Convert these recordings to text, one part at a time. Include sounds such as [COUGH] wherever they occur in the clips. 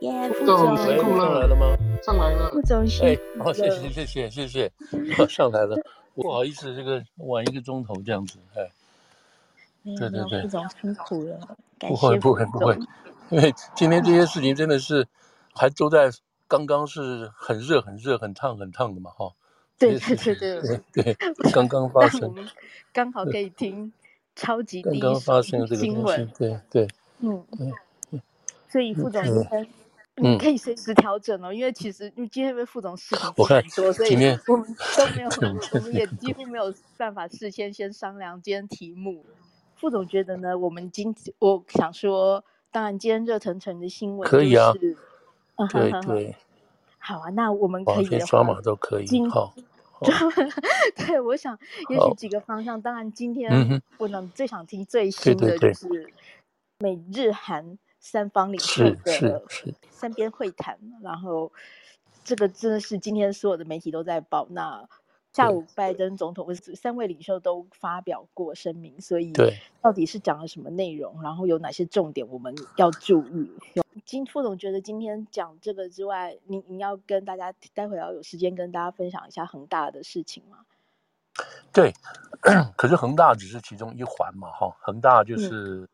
耶，副总。辛苦了，来了吗？上来了，副总辛苦了。哎，好，谢谢谢谢 [LAUGHS] 谢谢，上来了，不好意思，这个晚一个钟头这样子，哎，对对对，副总辛苦了，不会不会不会，因为今天这些事情真的是还都在刚刚是很热很热很烫很烫的嘛，哈。对对对对对，刚刚发生，刚好可以听。超级刚刚发生的这个新闻，对对，嗯。嗯，所以副总今天你可以随时调整哦，因为其实因为今天因为副总事情很多，所以我们都没有，[LAUGHS] 我们也几乎没有办法事先先商量今天题目。副总觉得呢，我们今我想说，当然今天热腾腾的新闻可以啊，对对。好啊，那我们可以刷码都可以。[LAUGHS] 好，对，我想也许几个方向。当然，今天我能最想听最新的就是美日韩三方领袖的三边会谈。然后，这个真的是今天所有的媒体都在报。那下午拜登总统三位领袖都发表过声明，所以到底是讲了什么内容？然后有哪些重点我们要注意？金副总觉得今天讲这个之外，你你要跟大家待会要有时间跟大家分享一下恒大的事情吗？对，[CLEARS THROAT] 可是恒大只是其中一环嘛，哈，恒大就是、嗯、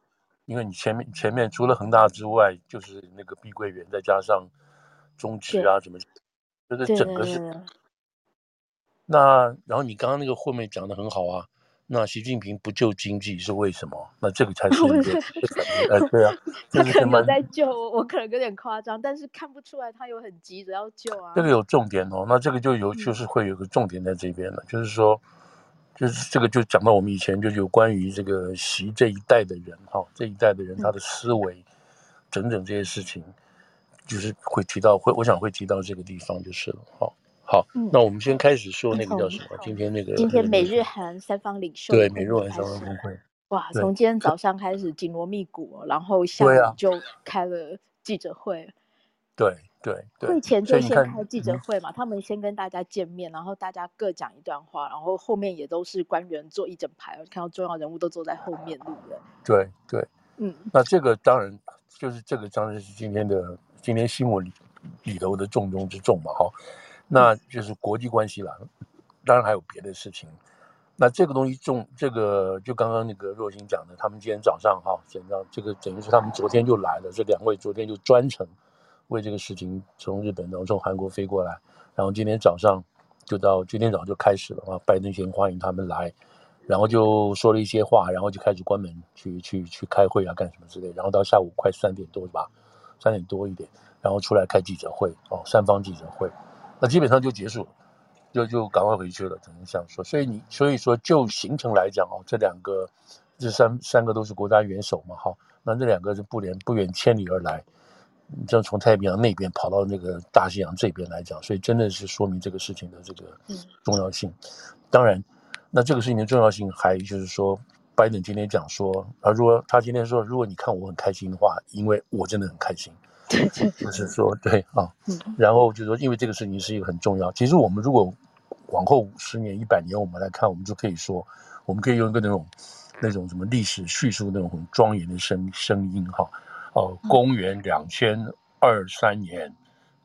因为你前面前面除了恒大之外，就是那个碧桂园，再加上中植啊什么，就是整个是。那然后你刚刚那个后面讲的很好啊。那习近平不救经济是为什么？那这个才是一个 [LAUGHS] 呃，对啊，[LAUGHS] 他可能有在救，我可能有点夸张，但是看不出来他有很急着要救啊。这个有重点哦，那这个就有就是会有个重点在这边了，嗯、就是说，就是这个就讲到我们以前就有关于这个习这一代的人哈，这一代的人他的思维，整整这些事情，就是会提到会，我想会提到这个地方就是了，好。好，那我们先开始说那个叫什么？今天那个今天美日韩三方领袖对美日韩三方峰会，哇，从今天早上开始紧锣密鼓，然后下午就开了记者会。对对对，会前就先开记者会嘛，他们先跟大家见面，然后大家各讲一段话，然后后面也都是官员坐一整排，看到重要人物都坐在后面。对对，嗯，那这个当然就是这个当然是今天的今天新闻里里头的重中之重嘛，哈。那就是国际关系了，当然还有别的事情。那这个东西重，这个就刚刚那个若星讲的，他们今天早上哈，讲到这个等于是他们昨天就来了，这两位昨天就专程为这个事情从日本然后从韩国飞过来，然后今天早上就到今天早上就开始了啊，拜登先欢迎他们来，然后就说了一些话，然后就开始关门去去去开会啊，干什么之类，然后到下午快三点多吧，三点多一点，然后出来开记者会哦，三方记者会。那基本上就结束了，就就赶快回去了，只能这样说。所以你所以说就行程来讲哦，这两个这三三个都是国家元首嘛，哈，那这两个是不远不远千里而来，你就从太平洋那边跑到那个大西洋这边来讲，所以真的是说明这个事情的这个重要性。当然，那这个事情的重要性还就是说，拜登今天讲说啊，如果他今天说，如果你看我很开心的话，因为我真的很开心。就是说，对啊，然后就是说，因为这个事情是一个很重要。其实我们如果往后十年、一百年，我们来看，我们就可以说，我们可以用一个那种那种什么历史叙述那种很庄严的声声音哈。哦，公元两千二三年，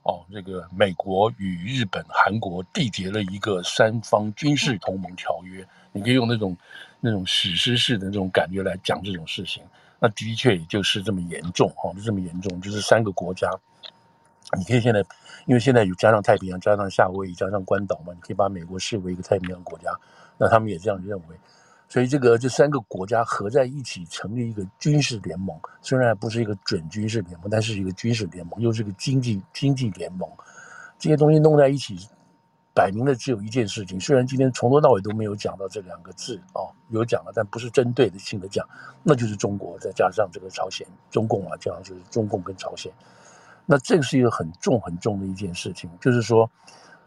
哦，这个美国与日本、韩国缔结了一个三方军事同盟条约。你可以用那种那种史诗式的那种感觉来讲这种事情。那的确也就是这么严重哈，就这么严重，就是三个国家，你可以现在，因为现在有加上太平洋，加上夏威夷，加上关岛嘛，你可以把美国视为一个太平洋国家，那他们也这样认为，所以这个这三个国家合在一起成立一个军事联盟，虽然不是一个准军事联盟，但是一个军事联盟，又是一个经济经济联盟，这些东西弄在一起。摆明了只有一件事情，虽然今天从头到尾都没有讲到这两个字哦，有讲了，但不是针对的性的讲，那就是中国再加上这个朝鲜，中共啊，这样就是中共跟朝鲜，那这个是一个很重很重的一件事情，就是说，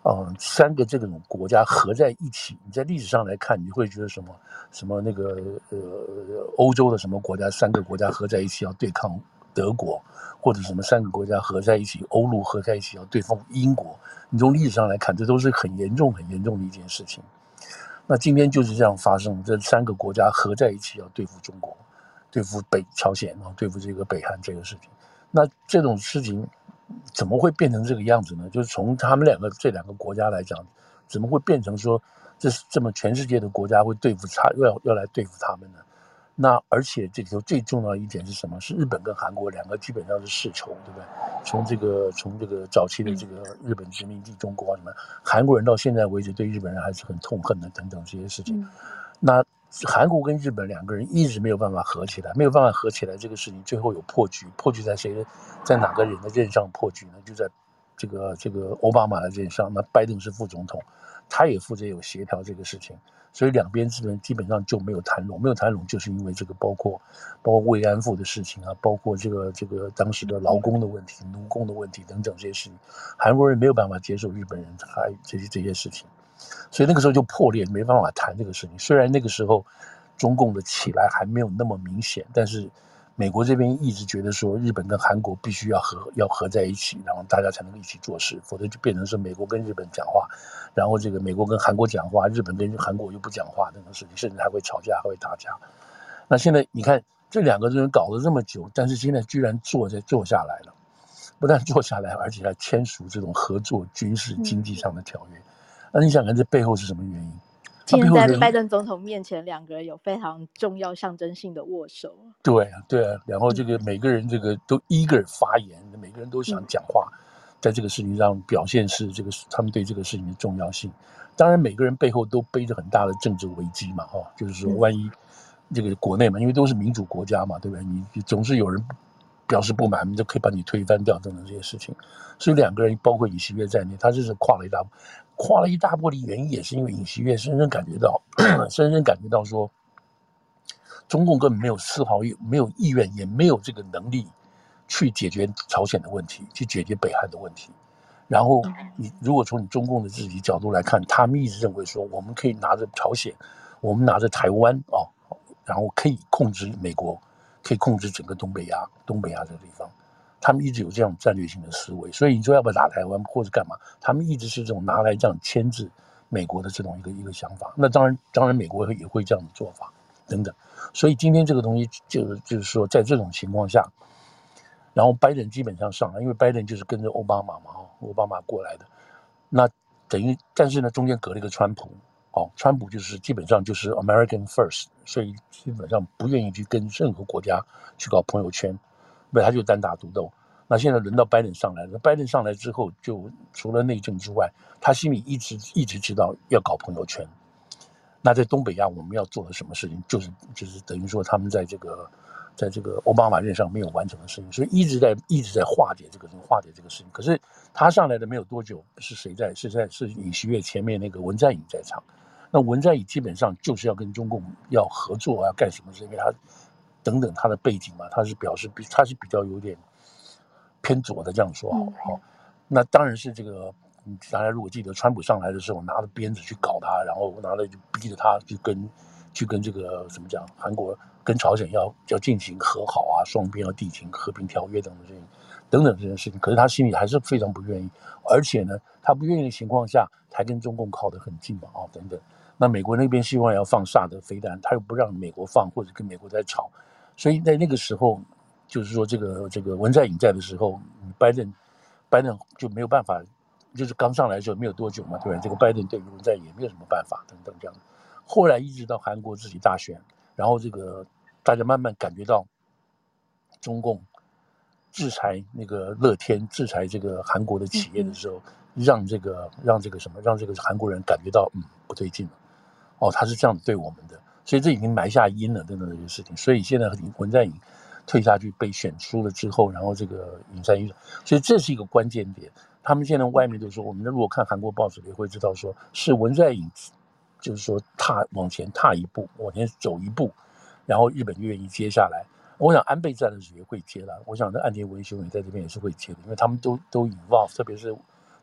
嗯，三个这种国家合在一起，你在历史上来看，你会觉得什么什么那个呃欧洲的什么国家，三个国家合在一起要对抗德国，或者什么三个国家合在一起，欧陆合在一起要对抗英国。你从历史上来看，这都是很严重、很严重的一件事情。那今天就是这样发生，这三个国家合在一起要对付中国，对付北朝鲜，然后对付这个北韩这个事情。那这种事情，怎么会变成这个样子呢？就是从他们两个这两个国家来讲，怎么会变成说这是这么全世界的国家会对付他，要要来对付他们呢？那而且这里头最重要一点是什么？是日本跟韩国两个基本上是世仇，对不对？从这个从这个早期的这个日本殖民地中国什么，韩国人到现在为止对日本人还是很痛恨的等等这些事情。那韩国跟日本两个人一直没有办法合起来，没有办法合起来，这个事情最后有破局，破局在谁的？在哪个人的任上破局呢？就在这个这个奥巴马的任上，那拜登是副总统，他也负责有协调这个事情。所以两边基本基本上就没有谈拢，没有谈拢，就是因为这个包括包括慰安妇的事情啊，包括这个这个当时的劳工的问题、奴工的问题等等这些事情，韩国人没有办法接受日本人还这些这些事情，所以那个时候就破裂，没办法谈这个事情。虽然那个时候中共的起来还没有那么明显，但是。美国这边一直觉得说，日本跟韩国必须要合，要合在一起，然后大家才能一起做事，否则就变成是美国跟日本讲话，然后这个美国跟韩国讲话，日本跟韩国又不讲话，那种事情，甚至还会吵架，还会打架。那现在你看这两个人搞了这么久，但是现在居然坐在坐下来了，不但坐下来，而且还签署这种合作军事经济上的条约。那你想看这背后是什么原因？现在在拜登总统面前，两个人有非常重要象征性的握手。对啊，对啊，然后这个每个人这个都一个人发言，每个人都想讲话，在这个事情上表现是这个他们对这个事情的重要性。当然，每个人背后都背着很大的政治危机嘛，哈，就是说万一这个国内嘛，因为都是民主国家嘛，对不对？你总是有人表示不满，你就可以把你推翻掉等等这些事情。所以两个人，包括尹锡悦在内，他就是跨了一大步。跨了一大步的原因，也是因为尹锡悦深深感觉到，[CLEARS THROAT] 深深感觉到说，中共根本没有丝毫没有意愿，也没有这个能力去解决朝鲜的问题，去解决北韩的问题。然后你如果从你中共的自己角度来看，他们一直认为说，我们可以拿着朝鲜，我们拿着台湾啊，然后可以控制美国，可以控制整个东北亚，东北亚这个地方。他们一直有这样战略性的思维，所以你说要不要打台湾或者干嘛？他们一直是这种拿来这样牵制美国的这种一个一个想法。那当然，当然美国也会这样的做法等等。所以今天这个东西就就是说，在这种情况下，然后拜登基本上上来，因为拜登就是跟着奥巴马嘛，奥巴马过来的，那等于但是呢，中间隔了一个川普，哦，川普就是基本上就是 American First，所以基本上不愿意去跟任何国家去搞朋友圈。那，他就单打独斗。那现在轮到拜登上来了，拜登上来之后，就除了内政之外，他心里一直一直知道要搞朋友圈。那在东北亚，我们要做的什么事情，就是就是等于说，他们在这个在这个奥巴马任上没有完成的事情，所以一直在一直在化解这个化解这个事情。可是他上来的没有多久，是谁在？是在是尹锡悦前面那个文在寅在场。那文在寅基本上就是要跟中共要合作，啊干什么事？因为他。等等，他的背景嘛，他是表示比他是比较有点偏左的这样说好，好、嗯，那当然是这个，大家如果记得，川普上来的时候拿着鞭子去搞他，然后拿了就逼着他去跟去跟这个怎么讲，韩国跟朝鲜要要进行和好啊，双边要缔结和平条约等等这些等等这件事情，可是他心里还是非常不愿意，而且呢，他不愿意的情况下，才跟中共靠得很近嘛，啊，等等，那美国那边希望要放萨德飞弹，他又不让美国放，或者跟美国在吵。所以在那个时候，就是说这个这个文在寅在的时候，拜登拜登就没有办法，就是刚上来的时候没有多久嘛，对吧？这个拜登对于文在寅也没有什么办法等等这样。后来一直到韩国自己大选，然后这个大家慢慢感觉到中共制裁那个乐天，制裁这个韩国的企业的时候，让这个让这个什么，让这个韩国人感觉到嗯不对劲了。哦，他是这样子对我们的。所以这已经埋下因了，等等这些事情。所以现在文在寅退下去被选输了之后，然后这个尹善瑜，所以这是一个关键点。他们现在外面都说，我们如果看韩国报纸也会知道说，是文在寅，就是说踏往前踏一步，往前走一步，然后日本就愿意接下来。我想安倍在的时候也会接了，我想那岸田文雄也在这边也是会接的，因为他们都都 involve，特别是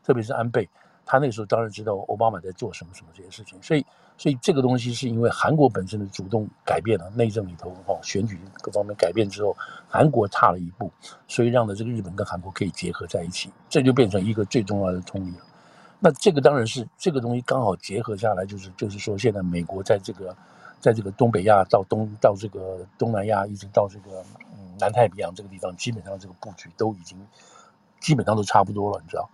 特别是安倍。他那个时候当然知道奥巴马在做什么什么这些事情，所以所以这个东西是因为韩国本身的主动改变了内政里头哈选举各方面改变之后，韩国差了一步，所以让的这个日本跟韩国可以结合在一起，这就变成一个最重要的通力了。那这个当然是这个东西刚好结合下来，就是就是说现在美国在这个在这个东北亚到东到这个东南亚一直到这个嗯南太平洋这个地方，基本上这个布局都已经。基本上都差不多了，你知道。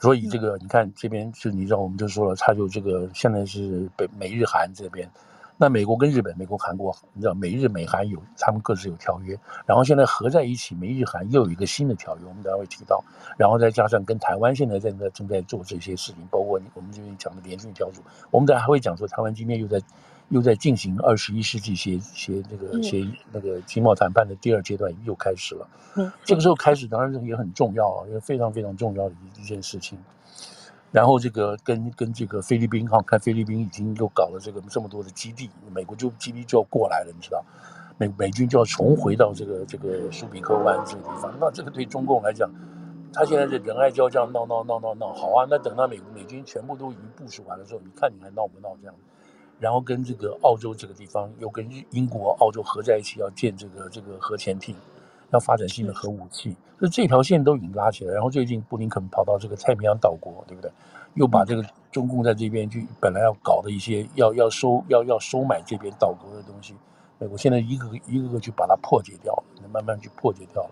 所以这个你看这边就你知道，我们就说了，他就这个现在是北美日韩这边。那美国跟日本、美国、韩国，你知道美日美韩有他们各自有条约，然后现在合在一起，美日韩又有一个新的条约，我们等下会提到，然后再加上跟台湾现在正在正在做这些事情，包括我们这边讲的联训小组，我们等下还会讲说台湾今天又在又在进行二十一世纪协协那个协那个经贸谈判的第二阶段又开始了，嗯，这个时候开始当然也很重要啊，也非常非常重要的一一件事情。然后这个跟跟这个菲律宾哈，看菲律宾已经又搞了这个这么多的基地，美国就基地就要过来了，你知道，美美军就要重回到这个这个苏比克湾这个地方。那这个对中共来讲，他现在是仁爱礁这样闹闹闹闹闹，好啊，那等到美美军全部都已经部署完了之后，你看你还闹不闹这样？然后跟这个澳洲这个地方又跟英国、澳洲合在一起，要建这个这个核潜艇。要发展新的核武器，所以这条线都已经拉起来。然后最近布林肯跑到这个太平洋岛国，对不对？又把这个中共在这边去本来要搞的一些要要收要要收买这边岛国的东西，美国现在一个一个个去把它破解掉，慢慢去破解掉。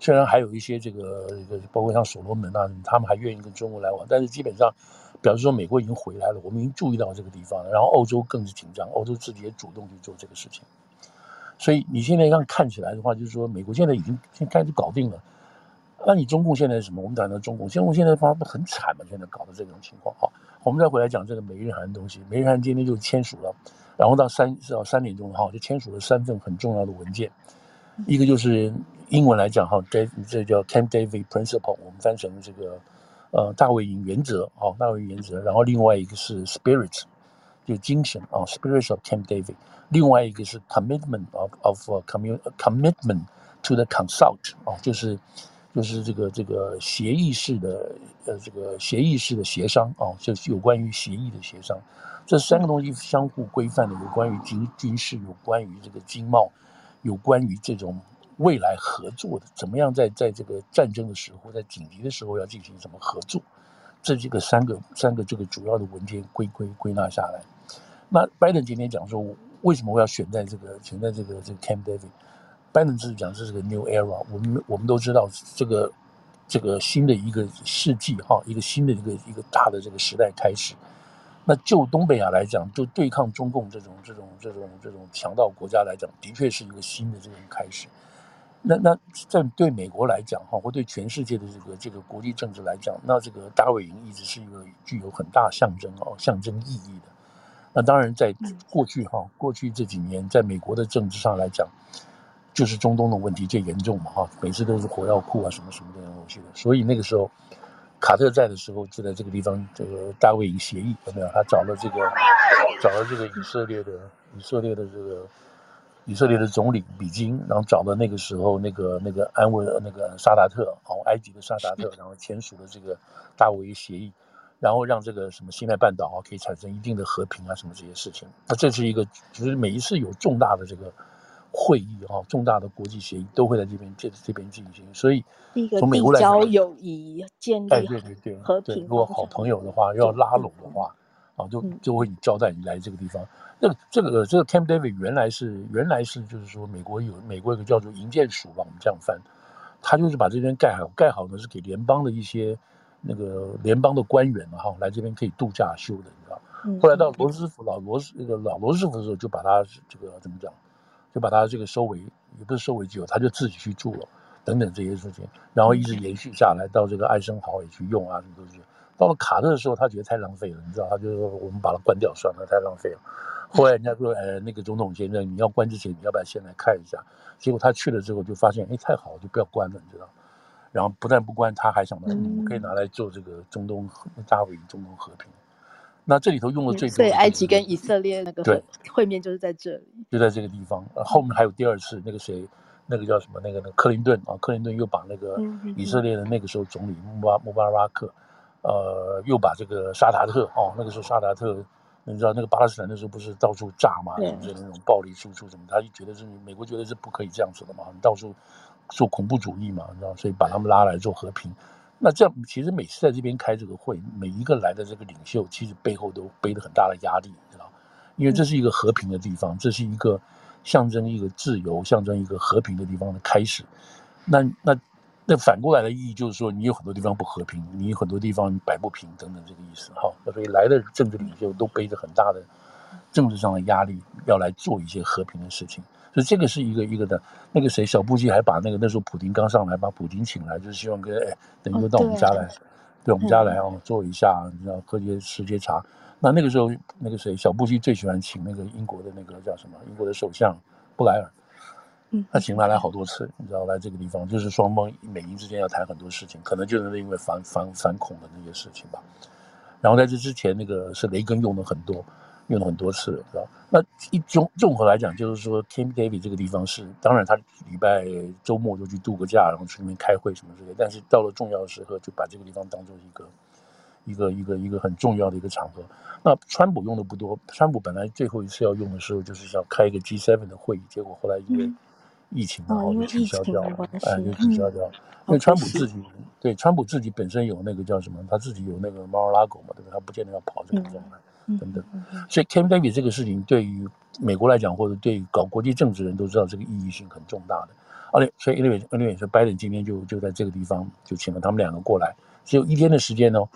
虽然还有一些这个这个包括像所罗门啊，他们还愿意跟中国来往，但是基本上表示说美国已经回来了，我们已经注意到这个地方了。然后欧洲更是紧张，欧洲自己也主动去做这个事情。所以你现在这样看起来的话，就是说美国现在已经先开始搞定了。那你中共现在是什么？我们讲到中共，中共现在发的很惨嘛，现在搞的这种情况。好，我们再回来讲这个美日韩的东西。美日韩今天就签署了，然后到三到三点钟哈，就签署了三份很重要的文件。一个就是英文来讲哈，这这叫 Camp David Principle，我们翻成这个呃大卫营原则，好，大卫原则。然后另外一个是 Spirit，就精神啊，Spirit of Camp David。另外一个是 commitment of of commun commitment to the consult 啊，就是就是这个这个协议式的呃这个协议式的协商啊，就是有关于协议的协商，这三个东西相互规范的，有关于军军事，有关于这个经贸，有关于这种未来合作的，怎么样在在这个战争的时候，在紧急的时候要进行什么合作，这几个三个三个这个主要的文件归归归纳下来，那拜登今天讲说。为什么我要选在这个选在这个这个 Camp David？拜登自己讲这是个 New Era，我们我们都知道这个这个新的一个世纪哈，一个新的一个一个大的这个时代开始。那就东北亚来讲，就对抗中共这种这种这种这种强盗国家来讲，的确是一个新的这种开始。那那在对美国来讲哈，或对全世界的这个这个国际政治来讲，那这个大卫营一直是一个具有很大象征哦象征意义的。那当然，在过去哈，过去这几年，在美国的政治上来讲，就是中东的问题最严重嘛哈，每次都是火药库啊什么什么的东西的。所以那个时候，卡特在的时候就在这个地方，这个大卫营协议有没有？他找了这个，找了这个以色列的以色列的这个以色列的总理比金，然后找了那个时候那个那个安文那个沙达特，哦，埃及的沙达特，然后签署了这个大卫协议。然后让这个什么西奈半岛啊，可以产生一定的和平啊，什么这些事情。那这是一个，就是每一次有重大的这个会议啊，重大的国际协议都会在这边这这边进行。所以从美国来讲，友谊建立，哎，对对对，和平。如果好朋友的话，要拉拢的话，啊，就就会交代你来这个地方。那这个这个 Camp David 原来是原来是就是说美国有美国有个叫做营建署吧，我们这样翻，他就是把这边盖好，盖好呢是给联邦的一些。那个联邦的官员嘛，哈，来这边可以度假休的，你知道。后来到罗斯福老罗斯那个老罗斯福的时候，就把他这个怎么讲，就把他这个收为，也不是收为己有，他就自己去住了，等等这些事情，然后一直延续下来，到这个艾森豪也去用啊，什么东西。到了卡特的时候，他觉得太浪费了，你知道，他就说我们把它关掉算了，太浪费了。后来人家说，呃，那个总统先生，你要关之前，你要不要先来看一下？结果他去了之后，就发现，哎，太好了，就不要关了，你知道。然后不但不关，他还想到，我，可以拿来做这个中东大卫中东和平。那这里头用的最多，对，埃及跟以色列那个对会面就是在这里，就在这个地方。后面还有第二次，那个谁，那个叫什么？那个那个克林顿啊，克林顿又把那个以色列的那个时候总理穆巴穆巴拉克，呃，又把这个沙达特哦，那个时候沙达特，你知道那个巴勒斯坦那时候不是到处炸嘛，就是那种暴力输出什么，他就觉得是美国觉得是不可以这样子的嘛，你到处。做恐怖主义嘛，你知道，所以把他们拉来做和平。那这样其实每次在这边开这个会，每一个来的这个领袖，其实背后都背着很大的压力，你知道，因为这是一个和平的地方，这是一个象征一个自由、象征一个和平的地方的开始。那那那反过来的意义就是说，你有很多地方不和平，你有很多地方摆不平等等这个意思哈。所以来的政治领袖都背着很大的政治上的压力，要来做一些和平的事情。所以这个是一个一个的。那个谁，小布希还把那个那时候普京刚上来，把普京请来，就是希望跟哎，等于说到我们家来，对我们家来哦，坐一下，你知道喝些吃些茶。那那个时候，那个谁，小布希最喜欢请那个英国的那个叫什么？英国的首相布莱尔。嗯，他请他来好多次，你知道来这个地方，就是双方美英之间要谈很多事情，可能就是因为反反反恐的那些事情吧。然后在这之前，那个是雷根用了很多，用了很多次，知道？那一综综合来讲，就是说 Camp David 这个地方是，当然他礼拜周末就去度个假，然后去那边开会什么之类，但是到了重要的时刻，就把这个地方当做一个一个一个一个很重要的一个场合。那川普用的不多，川普本来最后一次要用的时候，就是要开一个 G7 的会议，结果后来因为疫情然后就取消掉了，哎，就取消掉了。因为川普自己对川普自己本身有那个叫什么，他自己有那个 Mar-a-Lago 嘛，对不对？他不见得要跑这个状态等等。所以 Camp David 这个事情对于美国来讲，或者对于搞国际政治人都知道，这个意义性很重大的。而且，所以 anyway，anyway，说拜登今天就就在这个地方就请了他们两个过来，只有一天的时间哦。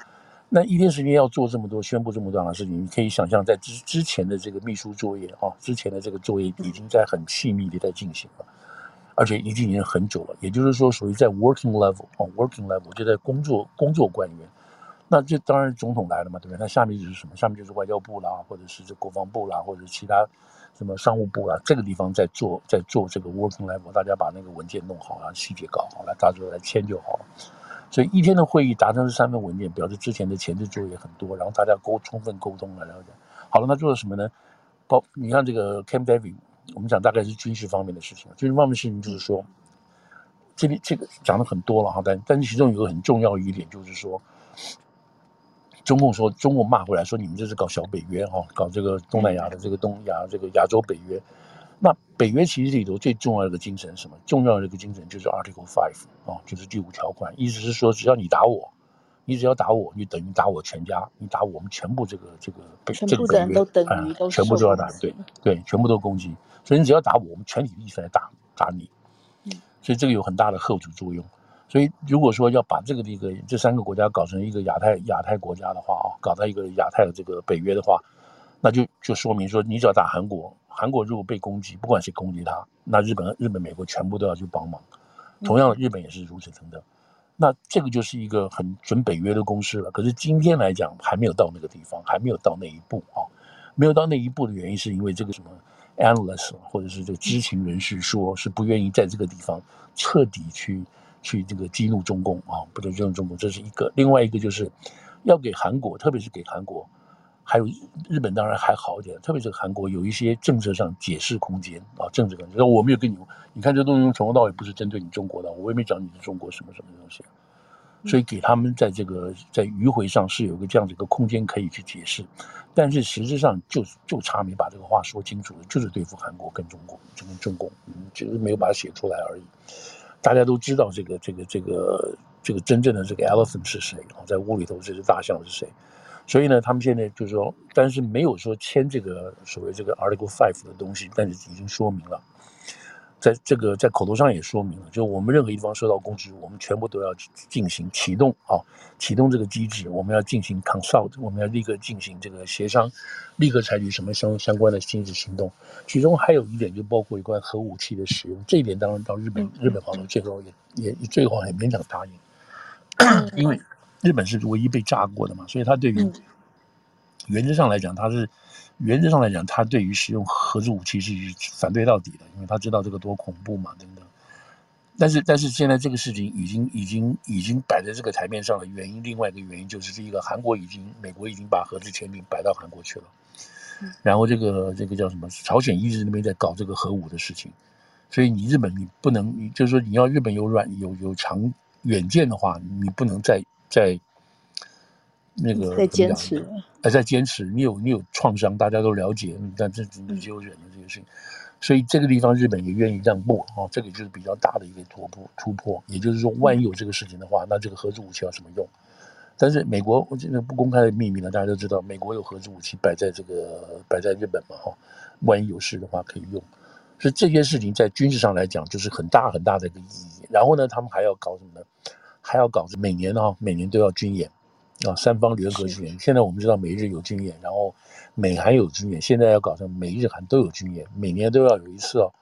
那一天时间要做这么多，宣布这么多的事情，你可以想象，在之之前的这个秘书作业啊，之前的这个作业已经在很细密的在进行了。而且已经已经很久了，也就是说，属于在 working level 啊，working level 就在工作工作官员。那这当然总统来了嘛，对不对？那下面就是什么？下面就是外交部啦，或者是这国防部啦，或者其他什么商务部啦，这个地方在做在做这个 working level，大家把那个文件弄好啊，细节搞好了，大家来签就好了。所以一天的会议达成这三份文件，表示之前的前置作业很多，然后大家沟充分沟通了，了解。好了，那做了什么呢？包你看这个 Camp David。我们讲大概是军事方面的事情，军事方面的事情就是说，这里这个讲的很多了哈，但但是其中有个很重要的一点就是说，中共说中共骂回来说你们这是搞小北约哈，搞这个东南亚的这个东亚这个亚洲北约，那北约其实里头最重要的一个精神是什么？重要的一个精神就是 Article Five 啊，就是第五条款，意思是说只要你打我。你只要打我，你等于打我全家，你打我们全部这个这个全部的人都等于都、嗯、全部都要打，对对，全部都攻击。所以你只要打我，我们全体一起来打打你。嗯，所以这个有很大的后阻作用。所以如果说要把这个这个这三个国家搞成一个亚太亚太国家的话啊，搞到一个亚太的这个北约的话，那就就说明说，你只要打韩国，韩国如果被攻击，不管谁攻击他，那日本、日本、美国全部都要去帮忙。同样的，日本也是如此等等。那这个就是一个很准北约的公司了。可是今天来讲还没有到那个地方，还没有到那一步啊。没有到那一步的原因是因为这个什么 analyst 或者是这个知情人士说是不愿意在这个地方彻底去去这个激怒中共啊，不能激怒中共，这是一个。另外一个就是要给韩国，特别是给韩国，还有日本当然还好一点，特别是韩国有一些政策上解释空间啊，政治空间。我没有跟你，你看这东西从头到尾不是针对你中国的，我也没讲你是中国什么什么东西。所以给他们在这个在迂回上是有个这样子一个空间可以去解释，但是实质上就就差没把这个话说清楚了，就是对付韩国跟中国，就跟中共，嗯，只是没有把它写出来而已。大家都知道这个这个这个这个真正的这个 elephant 是谁啊，在屋里头这只大象是谁？所以呢，他们现在就是说，但是没有说签这个所谓这个 Article Five 的东西，但是已经说明了。在这个在口头上也说明了，就我们任何一方受到攻击，我们全部都要进行启动啊，启动这个机制，我们要进行 consult，我们要立刻进行这个协商，立刻采取什么相相关的经济行动。其中还有一点就包括有关核武器的使用，这一点当然到日本日本方面最后也也最后还勉强答应，因为日本是唯一被炸过的嘛，所以他对于原则上来讲他是。原则上来讲，他对于使用核子武器是反对到底的，因为他知道这个多恐怖嘛，等等。但是，但是现在这个事情已经、已经、已经摆在这个台面上了原因，另外一个原因就是，这个韩国已经、美国已经把核子潜艇摆到韩国去了。然后，这个这个叫什么？朝鲜一直那边在搞这个核武的事情，所以你日本你不能，你就是说你要日本有软有有长远见的话，你不能再再。那个在坚持，还在坚持。你有你有创伤，大家都了解，但这你就忍了这个事情。所以这个地方日本也愿意让步啊，这个就是比较大的一个突破突破。也就是说，万一有这个事情的话，那这个核子武器要怎么用？但是美国，我这个不公开的秘密呢，大家都知道，美国有核子武器摆在这个摆在日本嘛哈，万一有事的话可以用。所以这些事情在军事上来讲，就是很大很大的一个意义。然后呢，他们还要搞什么呢？还要搞每年啊，每年都要军演啊，三方联合军演。现在我们知道美日有军演，然后美韩有军演，现在要搞成美日韩都有军演，每年都要有一次哦。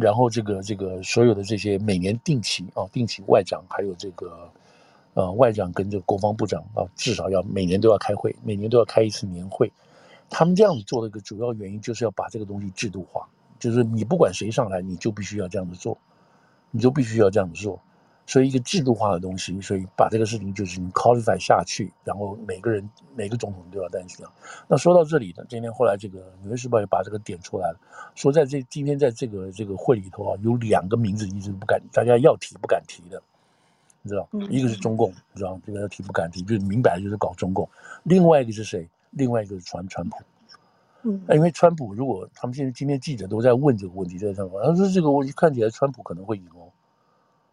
然后这个这个所有的这些每年定期啊，定期外长还有这个。呃，外长跟这个国防部长啊，至少要每年都要开会，每年都要开一次年会。他们这样子做的一个主要原因，就是要把这个东西制度化，就是你不管谁上来，你就必须要这样子做，你就必须要这样子做。所以一个制度化的东西，所以把这个事情就是你 codify 下去，然后每个人每个总统都要担心啊。那说到这里呢，今天后来这个《纽约时报》也把这个点出来了，说在这今天在这个这个会里头啊，有两个名字一直不敢，大家要提不敢提的。你知道，一个是中共，你知道这个要提不敢提，就是明摆就是搞中共。另外一个是谁？另外一个是川川普。嗯，因为川普如果他们现在今天记者都在问这个问题，在上面，他说这个问题看起来川普可能会赢哦，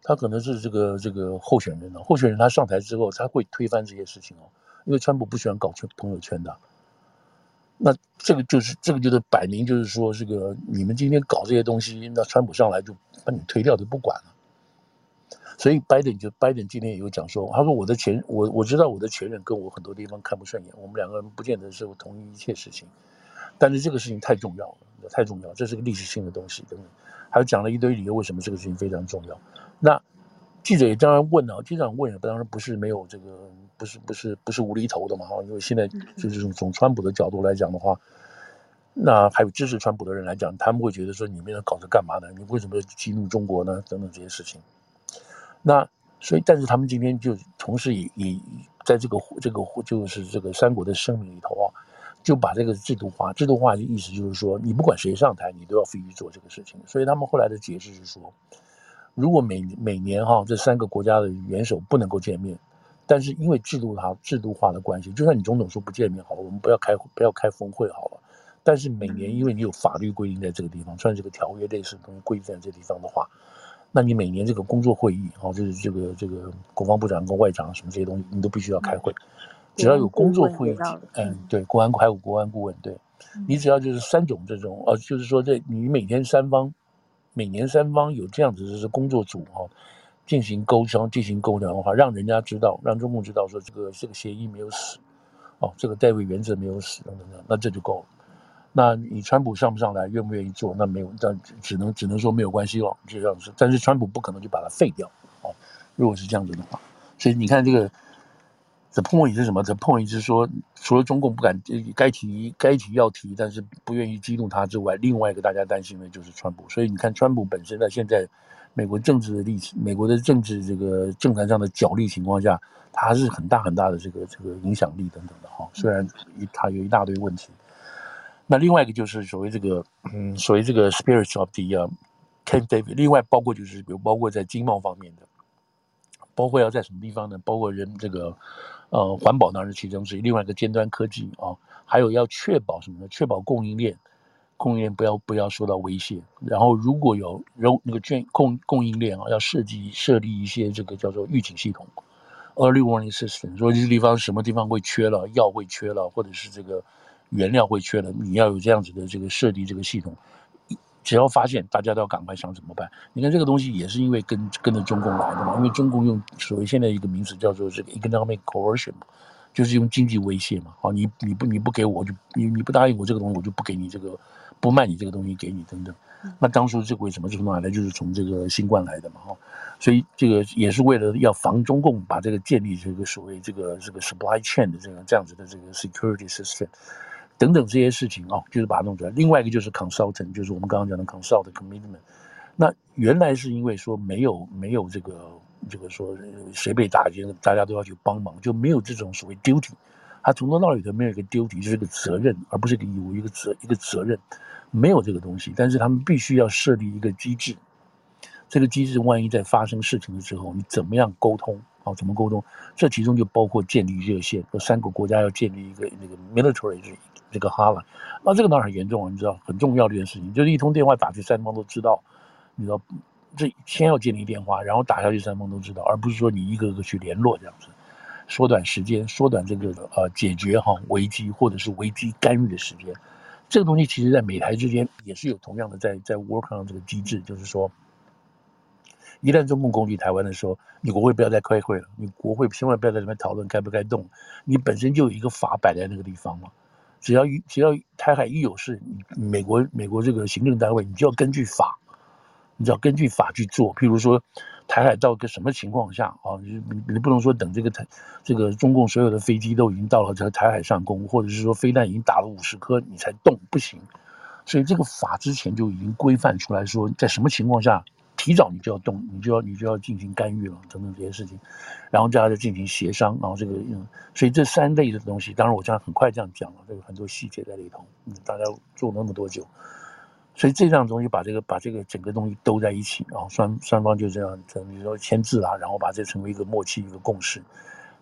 他可能是这个这个候选人呢。候选人他上台之后，他会推翻这些事情哦，因为川普不喜欢搞圈朋友圈的。那这个就是这个就是摆明就是说，这个你们今天搞这些东西，那川普上来就把你推掉，就不管了。所以拜登就拜登今天也有讲说，他说我的前我我知道我的前任跟我很多地方看不顺眼，我们两个人不见得是同意一切事情，但是这个事情太重要了，太重要，这是个历史性的东西等等，还有讲了一堆理由为什么这个事情非常重要。那记者也当然问了，记者问了，当然不是没有这个，不是不是不是无厘头的嘛哈，因为现在就是从从川普的角度来讲的话，那还有支持川普的人来讲，他们会觉得说你们要搞这干嘛呢？你为什么要激怒中国呢？等等这些事情。那所以，但是他们今天就同时也也在这个这个就是这个三国的声明里头啊，就把这个制度化，制度化的意思就是说，你不管谁上台，你都要必须做这个事情。所以他们后来的解释是说，如果每每年哈这三个国家的元首不能够见面，但是因为制度它制度化的关系，就算你总统说不见面好了，我们不要开不要开峰会好了，但是每年因为你有法律规定在这个地方，算是这个条约类似的东西规定在这个地方的话。那你每年这个工作会议，哦，就是这个这个国防部长跟外长什么这些东西，你都必须要开会。只要有工作会议，嗯，对，国安还有国安顾问，对，你只要就是三种这种，呃，就是说这你每天三方，每年三方有这样子就是工作组哈，进行沟通，进行沟通的话，让人家知道，让中共知道说这个这个协议没有死，哦，这个代位原则没有死等等等，那这就够了。那你川普上不上来，愿不愿意做？那没有，但只能只能说没有关系了，就这样子。但是川普不可能就把它废掉，哦。如果是这样子的话，所以你看这个 the point 是什么？the point 是说，除了中共不敢该提该提要提，但是不愿意激怒他之外，另外一个大家担心的就是川普。所以你看，川普本身在现在美国政治的力气，美国的政治这个政坛上的角力情况下，他是很大很大的这个这个影响力等等的哈。虽然他有一大堆问题。那另外一个就是所谓这个，嗯，所谓这个 spirits of the Camp David。另外包括就是，比如包括在经贸方面的，包括要在什么地方呢？包括人这个，呃，环保当然是其中之一。另外一个尖端科技啊，还有要确保什么呢？确保供应链，供应链不要不要受到威胁。然后如果有有那个券供供应链啊，要设计设立一些这个叫做预警系统，early warning system。说这地方什么地方会缺了，药会缺了，或者是这个。原料会缺了，你要有这样子的这个设计这个系统，只要发现，大家都要赶快想怎么办。你看这个东西也是因为跟跟着中共来的嘛，因为中共用所谓现在一个名词叫做这个 economic coercion，就是用经济威胁嘛。好，你你不你不给我就你你不答应我这个东西，我就不给你这个不卖你这个东西给你等等。那当初这个为什么是从哪来？就是从这个新冠来的嘛。哈，所以这个也是为了要防中共把这个建立这个所谓这个这个 supply chain 的这个这样子的这个 security system。等等这些事情啊、哦，就是把它弄出来。另外一个就是 consultant，就是我们刚刚讲的 consult commitment。那原来是因为说没有没有这个这个说谁被打击，大家都要去帮忙，就没有这种所谓 duty。他从头到尾都没有一个 duty，就是个责任，而不是一个义务，一个责一个责任，没有这个东西。但是他们必须要设立一个机制，这个机制万一在发生事情的时候，你怎么样沟通？哦，怎么沟通？这其中就包括建立热线，和三个国家要建立一个那个 military。这这个哈了，那这个当然很严重啊，你知道很重要的一件事情，就是一通电话打去，三方都知道，你知道，这先要建立电话，然后打下去，三方都知道，而不是说你一个个去联络这样子，缩短时间，缩短这个呃解决哈危机或者是危机干预的时间，这个东西其实在美台之间也是有同样的在在 work on 这个机制，就是说，一旦中共攻击台湾的时候，你国会不要再开会了，你国会千万不要在这边讨论该不该动，你本身就有一个法摆在那个地方嘛。只要一只要台海一有事，美国美国这个行政单位，你就要根据法，你只要根据法去做。譬如说，台海到个什么情况下啊，你你不能说等这个台这个中共所有的飞机都已经到了这台海上空，或者是说飞弹已经打了五十颗你才动，不行。所以这个法之前就已经规范出来说，在什么情况下。提早你就要动，你就要你就要进行干预了，等等这些事情，然后大家就进行协商，然后这个嗯，所以这三类的东西，当然我这样很快这样讲了，这个很多细节在里头，嗯，大家做那么多久，所以这样东西把这个把这个整个东西兜在一起，然后双双方就这样，你说签字啊，然后把这成为一个默契一个共识。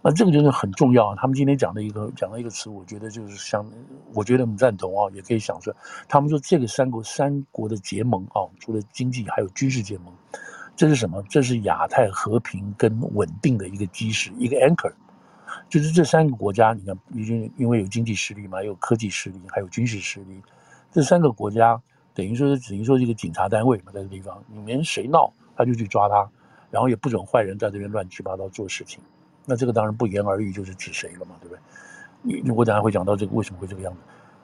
那这个就是很重要啊。他们今天讲的一个讲的一个词，我觉得就是相，我觉得很赞同啊，也可以想说，他们说这个三国三国的结盟啊，除了经济还有军事结盟，这是什么？这是亚太和平跟稳定的一个基石，一个 anchor。就是这三个国家，你看，已经因为有经济实力嘛，有科技实力，还有军事实力，这三个国家等于说是等于说是一个警察单位嘛，在这地方，你们谁闹他就去抓他，然后也不准坏人在这边乱七八糟做事情。那这个当然不言而喻，就是指谁了嘛，对不对？你我等下会讲到这个为什么会这个样子。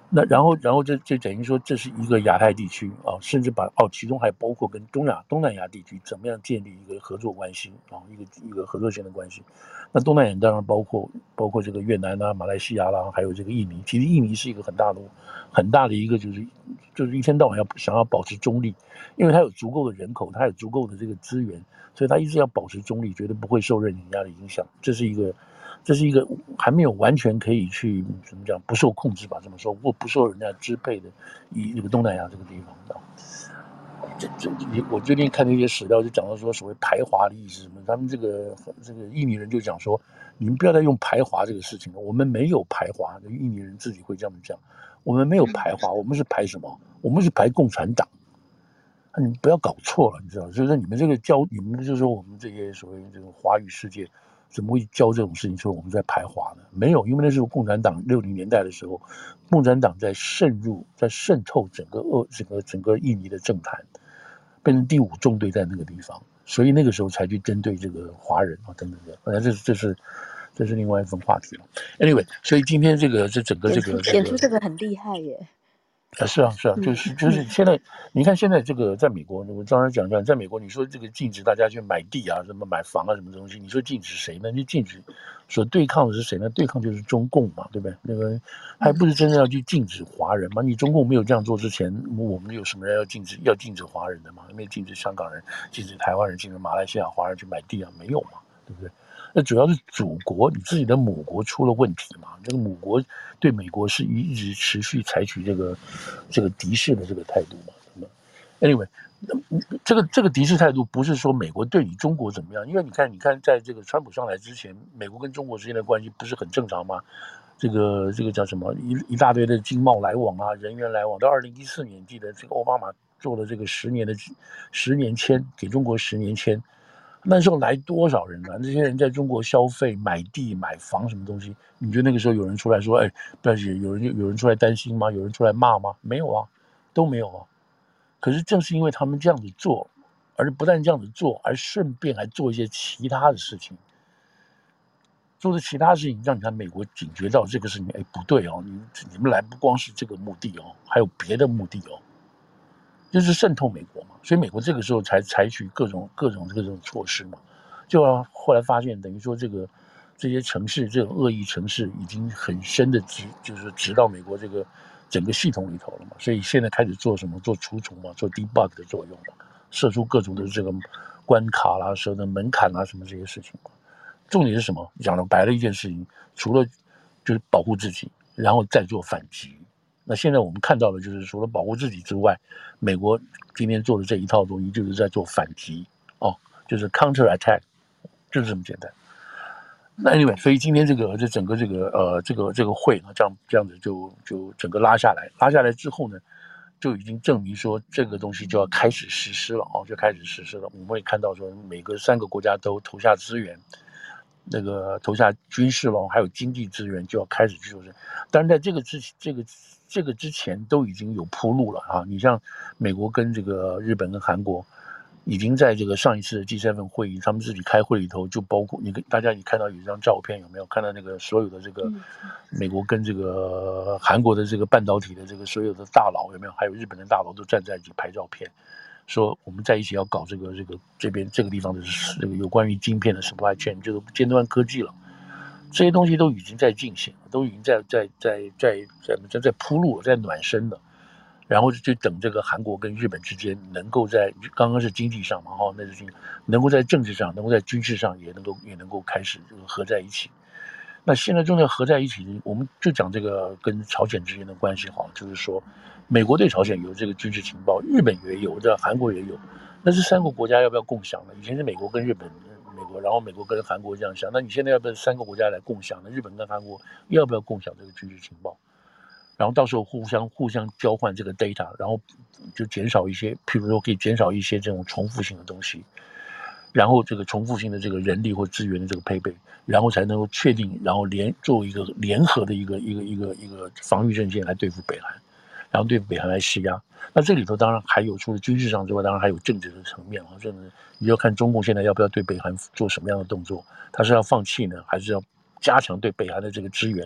那然后然后这这等于说这是一个亚太地区啊，甚至把哦其中还包括跟东亚东南亚地区怎么样建立一个合作关系啊，一个一个合作性的关系。那东南亚当然包括包括这个越南啊、马来西亚啦，还有这个印尼。其实印尼是一个很大的很大的一个就是就是一天到晚要想要保持中立，因为它有足够的人口，它有足够的这个资源。所以他一直要保持中立，绝对不会受任人家的影响。这是一个，这是一个还没有完全可以去怎么讲不受控制吧？这么说，或不受人家支配的，以这个东南亚这个地方。这这你，我最近看那些史料，就讲到说，所谓排华的意思什么？他们这个这个印尼人就讲说，你们不要再用排华这个事情了。我们没有排华，印尼人自己会这么讲。我们没有排华，我们是排什么？我们是排共产党。你们不要搞错了，你知道？就是你们这个教，你们就是说我们这些所谓这个华语世界，怎么会教这种事情？说我们在排华呢？没有，因为那时候共产党六零年代的时候，共产党在渗入，在渗透整个俄，整个整个印尼的政坛，变成第五纵队在那个地方，所以那个时候才去针对这个华人啊等等的。反正这是这是这是另外一份话题了。Anyway，所以今天这个这整个这个演出这个很厉害耶。啊，是啊，是啊，就是就是现在，你看现在这个在美国，我刚才讲讲，在美国，你说这个禁止大家去买地啊，什么买房啊，什么东西，你说禁止谁呢？你禁止所对抗的是谁呢？对抗就是中共嘛，对不对？那个还不是真正要去禁止华人嘛？你中共没有这样做之前，我们有什么人要禁止要禁止华人的嘛？没有禁止香港人、禁止台湾人、禁止马来西亚华人去买地啊？没有嘛？对不对？那主要是祖国，你自己的母国出了问题嘛？这个母国对美国是一直持续采取这个这个敌视的这个态度嘛？Anyway，这个这个敌视态度不是说美国对你中国怎么样，因为你看，你看，在这个川普上来之前，美国跟中国之间的关系不是很正常吗？这个这个叫什么？一一大堆的经贸来往啊，人员来往。到二零一四年，记得这个奥巴马做了这个十年的十年签，给中国十年签。那时候来多少人啊？那些人在中国消费、买地、买房，什么东西？你觉得那个时候有人出来说：“哎，不要紧，有人有人出来担心吗？有人出来骂吗？没有啊，都没有啊。可是正是因为他们这样子做，而不但这样子做，而顺便还做一些其他的事情，做的其他事情，让你看美国警觉到这个事情，哎，不对哦，你你们来不光是这个目的哦，还有别的目的哦。”就是渗透美国嘛，所以美国这个时候才采取各种各种各种措施嘛，就后来发现，等于说这个这些城市这种恶意城市已经很深的植，就是植到美国这个整个系统里头了嘛，所以现在开始做什么？做除虫嘛，做 debug 的作用嘛，设出各种的这个关卡啦、设的门槛啦什么这些事情。重点是什么？讲了白了一件事情，除了就是保护自己，然后再做反击。那现在我们看到的，就是除了保护自己之外，美国今天做的这一套东西，就是在做反击哦，就是 counter attack，就是这么简单。那 anyway，所以今天这个这整个这个呃这个这个会呢，这样这样子就就整个拉下来，拉下来之后呢，就已经证明说这个东西就要开始实施了哦，就开始实施了。我们会看到说，每个三个国家都投下资源。那个投下军事了，还有经济资源就要开始去做这。但是在这个之这个这个之前都已经有铺路了啊。你像美国跟这个日本跟韩国，已经在这个上一次的 G7 会议，他们自己开会里头就包括你跟大家，你看到有一张照片有没有？看到那个所有的这个美国跟这个韩国的这个半导体的这个所有的大佬有没有？还有日本的大佬都站在一起拍照片。说我们在一起要搞这个这个这边这个地方的这个有关于晶片的 supply chain，这个尖端科技了，这些东西都已经在进行，都已经在在在在在在在铺路，在暖身了，然后就等这个韩国跟日本之间能够在刚刚是经济上嘛哈，那是能够在政治上，能够在军事上也能够也能够开始这个合在一起。那现在正在合在一起，我们就讲这个跟朝鲜之间的关系哈，就是说。美国对朝鲜有这个军事情报，日本也有，这韩国也有。那这三个国家要不要共享呢？以前是美国跟日本，美国，然后美国跟韩国这样想。那你现在要不要三个国家来共享呢？日本跟韩国要不要共享这个军事情报？然后到时候互相互相交换这个 data，然后就减少一些，譬如说可以减少一些这种重复性的东西。然后这个重复性的这个人力或资源的这个配备，然后才能够确定，然后联作为一个联合的一个一个一个一个防御阵线来对付北韩。然后对北韩来施压，那这里头当然还有除了军事上之外，当然还有政治的层面啊。这你要看中共现在要不要对北韩做什么样的动作，他是要放弃呢，还是要加强对北韩的这个支援？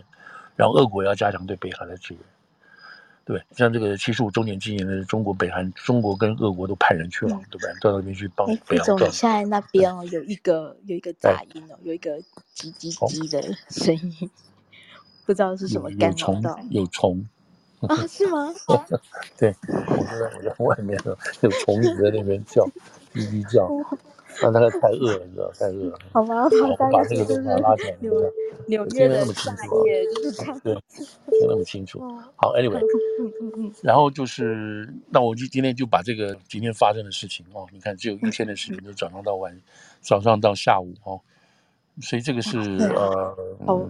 然后俄国要加强对北韩的支援，对，像这个七十五周年纪念的中国北韩，中国跟俄国都派人去了，嗯、对不对？到那边去帮北韩。总现在那边哦，有一个有一个杂音哦，有一个叽叽叽的声音，不知道是什么干扰到。有虫。啊，是吗？[LAUGHS] 对，我在我在外面呢，有虫子在那边叫，叽叽叫。那大概太饿了，你知道，太饿了。好吧，我把这个东西拉起来，纽纽约的大夜就是这样。对，听那么清楚。好，Anyway，嗯嗯嗯。然后就是，那我就今天就把这个今天发生的事情哦，你看只有一天的事情，就早上到晚，早上到下午哦，所以这个是 [LAUGHS] 呃，好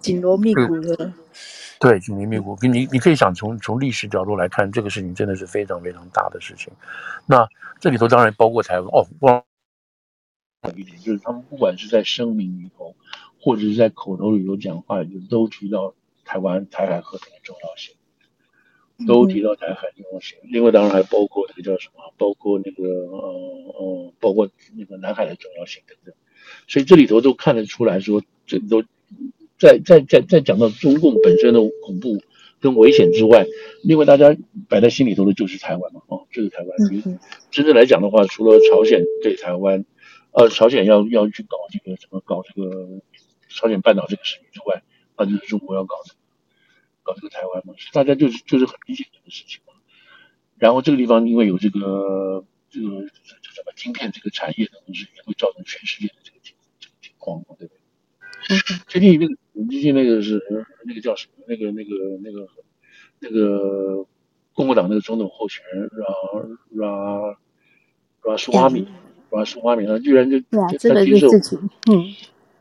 紧锣密鼓的。对，紧锣密鼓。你你可以想从从历史角度来看，这个事情真的是非常非常大的事情。那这里头当然包括台湾哦，光一点就是他们不管是在声明里头，或者是在口头里头讲话里头，都提到台湾台海和平的重要性，都提到台海重要性。另外当然还包括那个叫什么？包括那个呃呃，包括那个南海的重要性等等。所以这里头都看得出来说，这都。在在在在讲到中共本身的恐怖跟危险之外，另外大家摆在心里头的就是台湾嘛，哦，就是台湾。嗯、真正来讲的话，除了朝鲜对台湾，呃，朝鲜要要去搞这个什么搞这个朝鲜半岛这个事情之外，那就是中国要搞的搞这个台湾嘛，大家就是就是很明显的事情嘛。然后这个地方因为有这个这个这什么晶片这个产业的同时，也会造成全世界的这个情这个情况嘛，对不对？最近那个。最近那个是那个叫什么？那个那个那个那个共和党那个总统候选人拉拉拉苏哈米，拉苏哈米，他居然就他接受，嗯，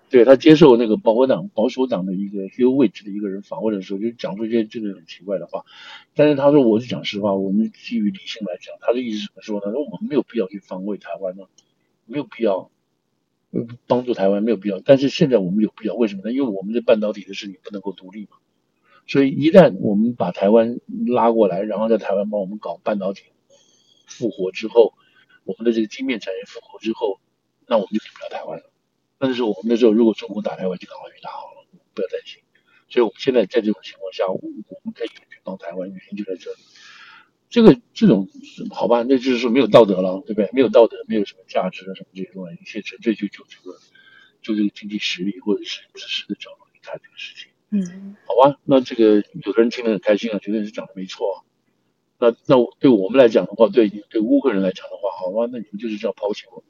对他接受那个保守党保守党的一个一个位置的一个人访问的时候，就讲出一些真的很奇怪的话。但是他说：“我是讲实话，我们基于理性来讲，他的意思怎么说呢？说我们没有必要去防卫台湾呢，没有必要。”帮助台湾没有必要，但是现在我们有必要，为什么呢？因为我们的半导体的事情不能够独立嘛，所以一旦我们把台湾拉过来，然后在台湾帮我们搞半导体复活之后，我们的这个晶片产业复活之后，那我们就给不了台湾了。那时候我们那时候如果中国打台湾，就赶快去打好了，不要担心。所以我们现在在这种情况下，我们可以去帮台湾，原因就在这里。这个这种好吧，那就是说没有道德了，对不对？没有道德，没有什么价值啊，什么这些东西，一切纯粹就就这个，就这个经济实力或者是知识的角度去看这个事情。嗯，好吧，那这个有的人听得很开心啊，觉得是讲的没错啊。那那对我们来讲的话，对对乌克兰来讲的话，好吧，那你们就是这样抛弃我们嘛，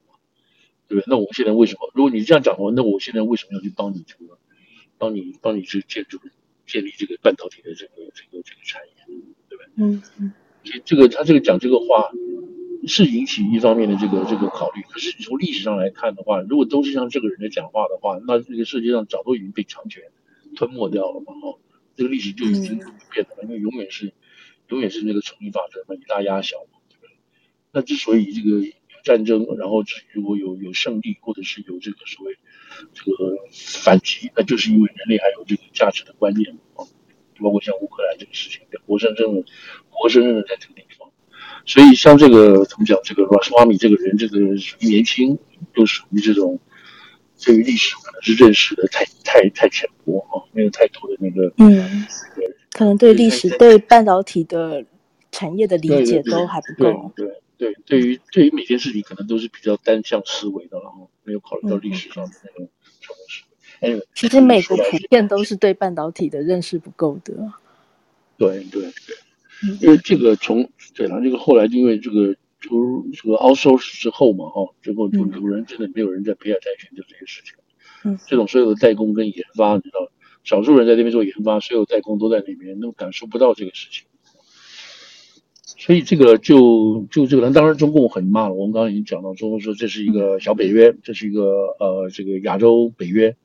对不对？那我们现在为什么？如果你这样讲的话，那我现在为什么要去帮你这个，帮你帮你去建筑建立这个半导体的这个这个这个产业，对不对？嗯嗯。这个他这个讲这个话是引起一方面的这个这个考虑，可是从历史上来看的话，如果都是像这个人的讲话的话，那这个世界上早都已经被强权吞没掉了嘛，哈，这个历史就已经不变了，因为永远是永远是那个丛林法则嘛，以大压小嘛，对不对？那之所以这个有战争，然后如果有有胜利，或者是有这个所谓这个反击，那就是因为人类还有这个价值的观念啊，包括像乌克兰这个事情，活生生的活生生的在这个地方。所以像这个怎么讲，这个 Ramaswamy 这个人，这个属于年轻，又属于这种对于历史可能是认识的太太太浅薄啊，没有太多的那个嗯，可能对历史对半导体的产业的理解都还不够。对对，对于对于每件事情可能都是比较单向思维的，然后没有考虑到历史上的那种常识。哎，其实美国普遍都是对半导体的认识不够的。对对对，因为这个从对了，这个后来因为这个就这个 outsource 之后嘛，哈，之后就有人真的没有人在 pay attention 就这些事情。嗯，这种所有的代工跟研发，你知道，少数人在那边做研发，所有代工都在那边，都感受不到这个事情。所以这个就就这个人，当然中共很骂了。我们刚刚已经讲到，中共说这是一个小北约，这是一个呃这个亚洲北约。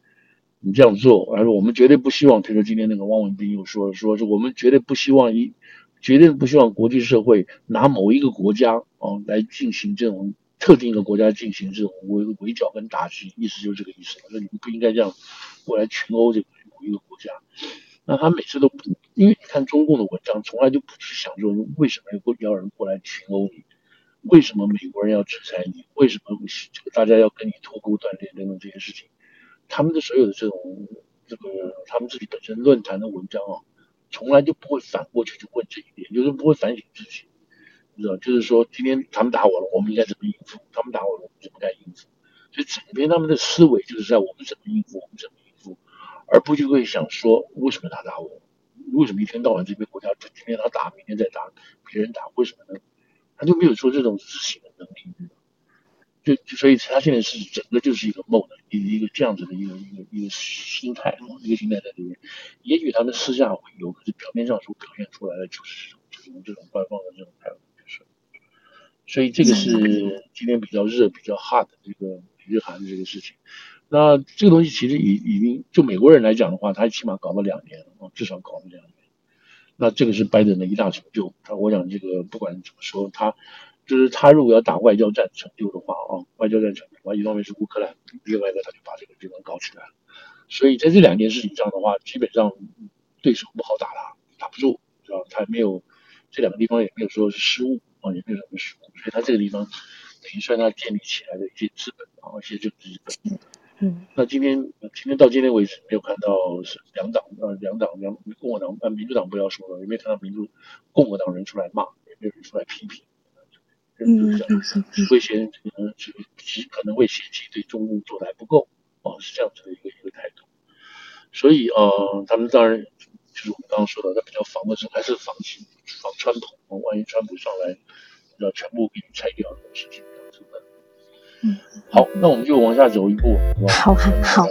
你这样做，而我们绝对不希望。比如说今天那个汪文斌又说，说是我们绝对不希望一，绝对不希望国际社会拿某一个国家啊来进行这种特定一个国家进行这种围围剿跟打击，意思就是这个意思。那你们不应该这样过来群殴这个某一个国家。那他每次都不，因为你看中共的文章，从来就不去想说为什么要要人过来群殴你，为什么美国人要制裁你，为什么这个大家要跟你脱钩断链等等这些事情。他们的所有的这种这个他们自己本身论坛的文章啊，从来就不会反过去去问这一点，就是不会反省自己，你知道，就是说今天他们打我了，我们应该怎么应付？他们打我了，我们就不该应付。所以整篇他们的思维就是在我们怎么应付，我们怎么应，而不就会想说为什么他打我？为什么一天到晚这边国家今天他打，明天再打别人打？为什么呢？他就没有说这种自省的能力。就就所以他现在是整个就是一个 mode，一个一个这样子的一个一个一个心态，一个心态在里面。也许他们私下会有，可是表面上所表现出来的就是这种这种官方的这种态度，就是。所以这个是今天比较热、比较 hot 的这个日韩的这个事情。那这个东西其实已已经就美国人来讲的话，他起码搞了两年了，至少搞了两年。那这个是拜登的一大成就。他我想这个不管怎么说，他。就是他如果要打外交战成就的话啊，外交战成就，一方面是乌克兰，另外一个他就把这个地方搞起来了。所以在这两件事情上的话，基本上对手不好打了，打不住，知道他没有这两个地方也没有说是失误啊，也没有什么失误，所以他这个地方等于算他建立起来的一些资本啊，一些政治资本。嗯。那今天今天到今天为止，没有看到是两党呃，两党两共和党呃，民主党不要说了，也没有看到民主共和党人出来骂，也没有人出来批评。嗯，会嫌可能其实可能会嫌弃对中共做的还不够啊，是这样子的一个一个态度。所以呃，他们当然就是我们刚刚说的，他比较防的是还是防习防川普啊，万一川普上来要全部给你拆掉这种事情，好，那我们就往下走一步，好，好，好。